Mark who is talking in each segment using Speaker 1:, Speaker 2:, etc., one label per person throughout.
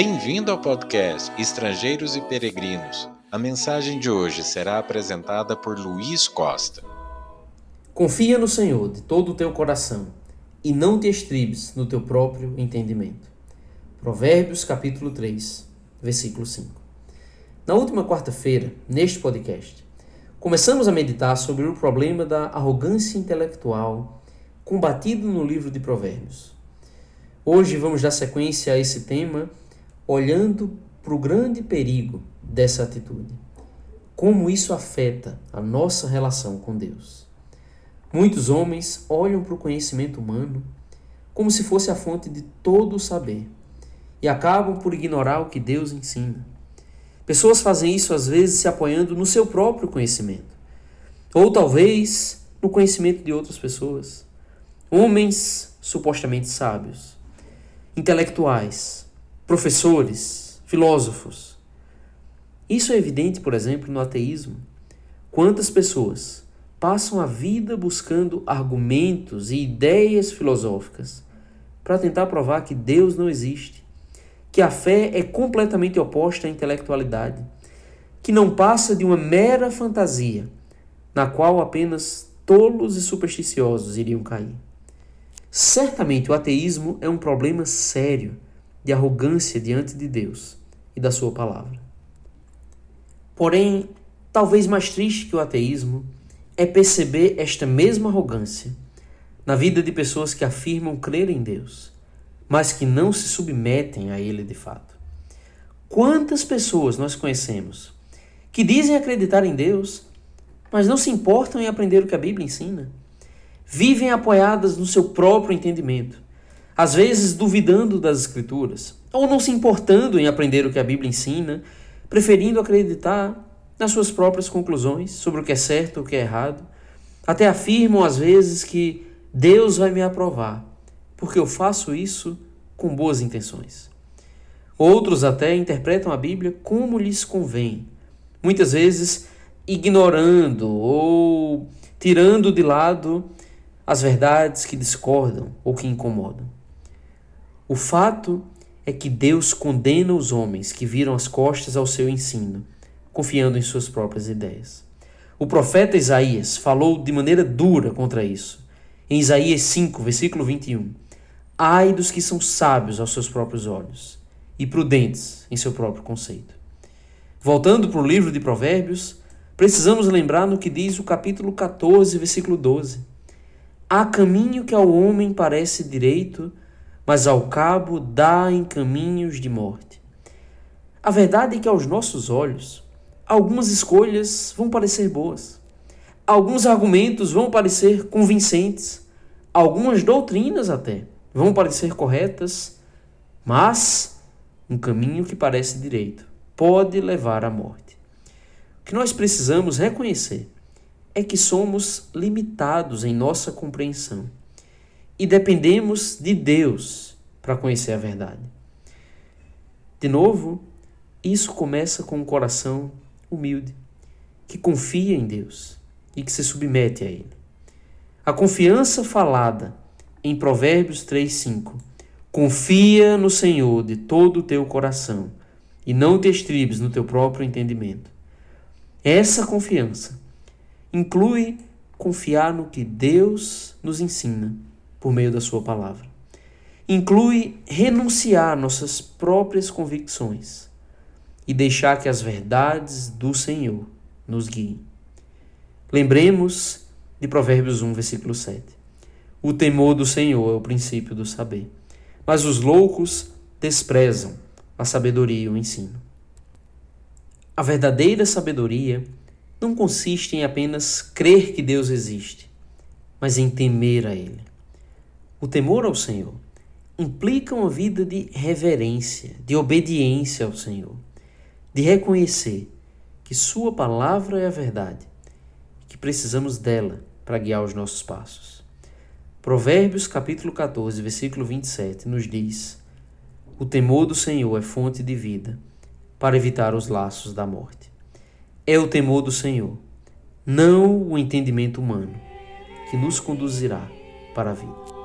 Speaker 1: Bem-vindo ao podcast Estrangeiros e Peregrinos. A mensagem de hoje será apresentada por Luiz Costa.
Speaker 2: Confia no Senhor de todo o teu coração e não te estribes no teu próprio entendimento. Provérbios capítulo 3, versículo 5. Na última quarta-feira, neste podcast, começamos a meditar sobre o problema da arrogância intelectual combatido no livro de Provérbios. Hoje vamos dar sequência a esse tema olhando para o grande perigo dessa atitude. Como isso afeta a nossa relação com Deus. Muitos homens olham para o conhecimento humano como se fosse a fonte de todo o saber e acabam por ignorar o que Deus ensina. Pessoas fazem isso às vezes se apoiando no seu próprio conhecimento, ou talvez no conhecimento de outras pessoas. Homens supostamente sábios intelectuais, professores, filósofos. Isso é evidente, por exemplo, no ateísmo. Quantas pessoas passam a vida buscando argumentos e ideias filosóficas para tentar provar que Deus não existe, que a fé é completamente oposta à intelectualidade, que não passa de uma mera fantasia na qual apenas tolos e supersticiosos iriam cair. Certamente o ateísmo é um problema sério de arrogância diante de Deus e da Sua palavra. Porém, talvez mais triste que o ateísmo é perceber esta mesma arrogância na vida de pessoas que afirmam crer em Deus, mas que não se submetem a Ele de fato. Quantas pessoas nós conhecemos que dizem acreditar em Deus, mas não se importam em aprender o que a Bíblia ensina? vivem apoiadas no seu próprio entendimento, às vezes duvidando das Escrituras, ou não se importando em aprender o que a Bíblia ensina, preferindo acreditar nas suas próprias conclusões sobre o que é certo e o que é errado. Até afirmam às vezes que Deus vai me aprovar, porque eu faço isso com boas intenções. Outros até interpretam a Bíblia como lhes convém, muitas vezes ignorando ou tirando de lado as verdades que discordam ou que incomodam. O fato é que Deus condena os homens que viram as costas ao seu ensino, confiando em suas próprias ideias. O profeta Isaías falou de maneira dura contra isso. Em Isaías 5, versículo 21. Ai dos que são sábios aos seus próprios olhos e prudentes em seu próprio conceito. Voltando para o livro de Provérbios, precisamos lembrar no que diz o capítulo 14, versículo 12. Há caminho que ao homem parece direito, mas ao cabo dá em caminhos de morte. A verdade é que aos nossos olhos, algumas escolhas vão parecer boas, alguns argumentos vão parecer convincentes, algumas doutrinas até vão parecer corretas, mas um caminho que parece direito pode levar à morte. O que nós precisamos reconhecer é que somos limitados em nossa compreensão e dependemos de Deus para conhecer a verdade. De novo, isso começa com um coração humilde, que confia em Deus e que se submete a Ele. A confiança falada em Provérbios 3,5 Confia no Senhor de todo o teu coração e não te estribes no teu próprio entendimento. Essa confiança inclui confiar no que Deus nos ensina por meio da Sua palavra. Inclui renunciar nossas próprias convicções e deixar que as verdades do Senhor nos guiem. Lembremos de Provérbios 1, versículo 7. O temor do Senhor é o princípio do saber, mas os loucos desprezam a sabedoria e o ensino. A verdadeira sabedoria não consiste em apenas crer que Deus existe, mas em temer a Ele. O temor ao Senhor implica uma vida de reverência, de obediência ao Senhor, de reconhecer que Sua palavra é a verdade e que precisamos dela para guiar os nossos passos. Provérbios capítulo 14, versículo 27 nos diz: O temor do Senhor é fonte de vida para evitar os laços da morte é o temor do Senhor, não o entendimento humano, que nos conduzirá para a vida.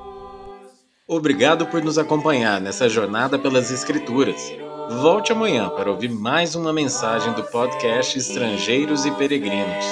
Speaker 1: Obrigado por nos acompanhar nessa jornada pelas Escrituras. Volte amanhã para ouvir mais uma mensagem do podcast Estrangeiros e Peregrinos.